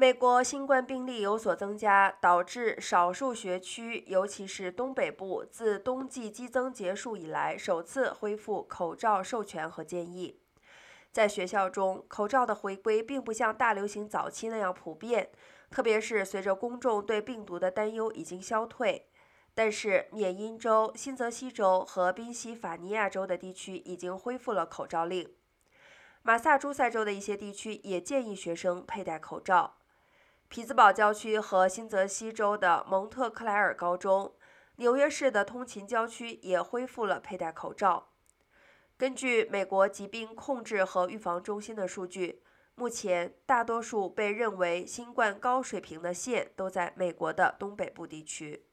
美国新冠病例有所增加，导致少数学区，尤其是东北部，自冬季激增结束以来，首次恢复口罩授权和建议。在学校中，口罩的回归并不像大流行早期那样普遍，特别是随着公众对病毒的担忧已经消退。但是，缅因州、新泽西州和宾夕法尼亚州的地区已经恢复了口罩令。马萨诸塞州的一些地区也建议学生佩戴口罩。匹兹堡郊区和新泽西州的蒙特克莱尔高中，纽约市的通勤郊区也恢复了佩戴口罩。根据美国疾病控制和预防中心的数据，目前大多数被认为新冠高水平的县都在美国的东北部地区。